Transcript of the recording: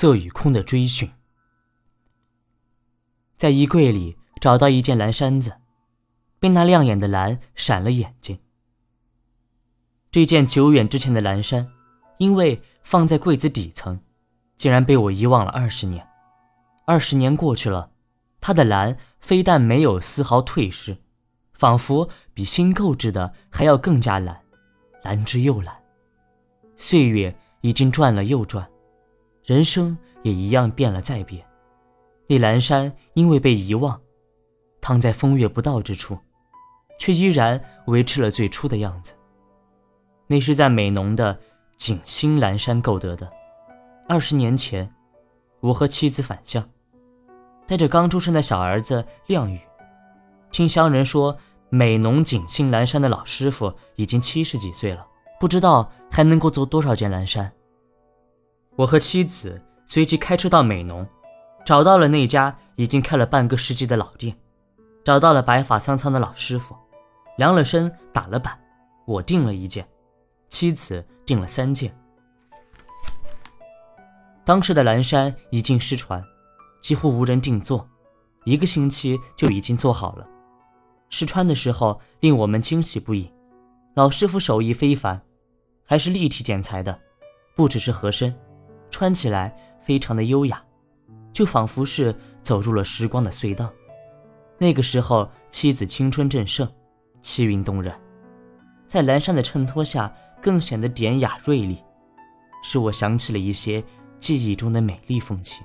色与空的追寻。在衣柜里找到一件蓝衫子，被那亮眼的蓝闪了眼睛。这件久远之前的蓝衫，因为放在柜子底层，竟然被我遗忘了二十年。二十年过去了，它的蓝非但没有丝毫褪失，仿佛比新购置的还要更加蓝，蓝之又蓝。岁月已经转了又转，人生也一样变了再变。那蓝衫因为被遗忘，躺在风月不到之处，却依然维持了最初的样子。那是在美浓的景星蓝山购得的。二十年前，我和妻子返乡，带着刚出生的小儿子亮宇。听乡人说，美浓景星蓝山的老师傅已经七十几岁了，不知道还能够做多少件蓝衫。我和妻子随即开车到美浓，找到了那家已经开了半个世纪的老店，找到了白发苍苍的老师傅，量了身，打了板，我订了一件。妻子订了三件。当时的蓝衫已经失传，几乎无人定做，一个星期就已经做好了。试穿的时候令我们惊喜不已，老师傅手艺非凡，还是立体剪裁的，不只是合身，穿起来非常的优雅，就仿佛是走入了时光的隧道。那个时候妻子青春正盛，气韵动人，在蓝衫的衬托下。更显得典雅锐利，使我想起了一些记忆中的美丽风情。